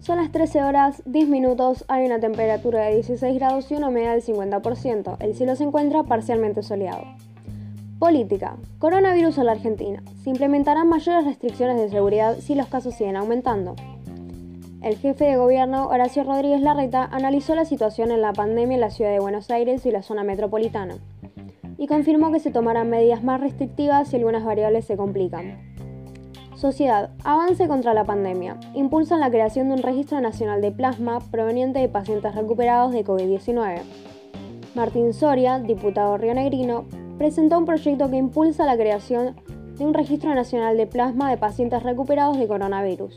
Son las 13 horas 10 minutos, hay una temperatura de 16 grados y una humedad del 50%. El cielo se encuentra parcialmente soleado. Política. Coronavirus en la Argentina. Se implementarán mayores restricciones de seguridad si los casos siguen aumentando. El jefe de gobierno, Horacio Rodríguez Larreta, analizó la situación en la pandemia en la ciudad de Buenos Aires y la zona metropolitana y confirmó que se tomarán medidas más restrictivas si algunas variables se complican. Sociedad, avance contra la pandemia. Impulsan la creación de un registro nacional de plasma proveniente de pacientes recuperados de COVID-19. Martín Soria, diputado rionegrino, presentó un proyecto que impulsa la creación de un registro nacional de plasma de pacientes recuperados de coronavirus,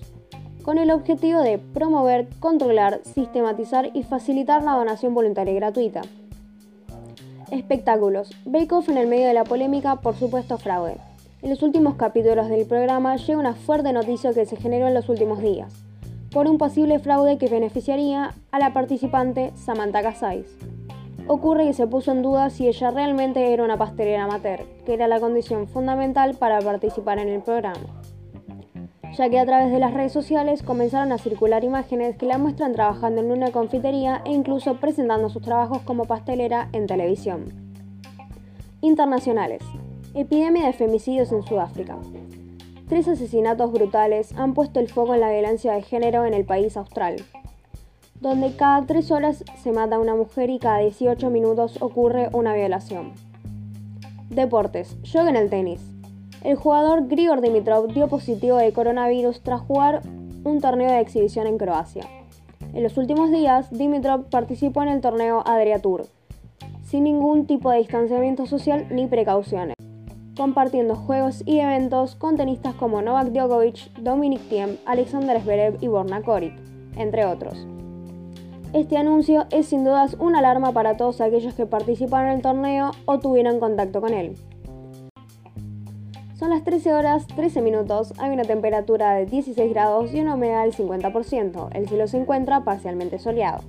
con el objetivo de promover, controlar, sistematizar y facilitar la donación voluntaria y gratuita. Espectáculos. Bake Off en el medio de la polémica por supuesto fraude. En los últimos capítulos del programa llega una fuerte noticia que se generó en los últimos días, por un posible fraude que beneficiaría a la participante Samantha Casais ocurre que se puso en duda si ella realmente era una pastelera amateur, que era la condición fundamental para participar en el programa, ya que a través de las redes sociales comenzaron a circular imágenes que la muestran trabajando en una confitería e incluso presentando sus trabajos como pastelera en televisión. Internacionales. Epidemia de femicidios en Sudáfrica. Tres asesinatos brutales han puesto el foco en la violencia de género en el país austral, donde cada 3 horas se mata una mujer y cada 18 minutos ocurre una violación. Deportes. Yoga en el tenis. El jugador Grigor Dimitrov dio positivo de coronavirus tras jugar un torneo de exhibición en Croacia. En los últimos días, Dimitrov participó en el torneo Adria Tour, sin ningún tipo de distanciamiento social ni precauciones, compartiendo juegos y eventos con tenistas como Novak Djokovic, Dominic Thiem, Alexander Zverev y Borna Koric, entre otros. Este anuncio es sin dudas una alarma para todos aquellos que participaron en el torneo o tuvieron contacto con él. Son las 13 horas 13 minutos, hay una temperatura de 16 grados y una humedad del 50%. El cielo se encuentra parcialmente soleado.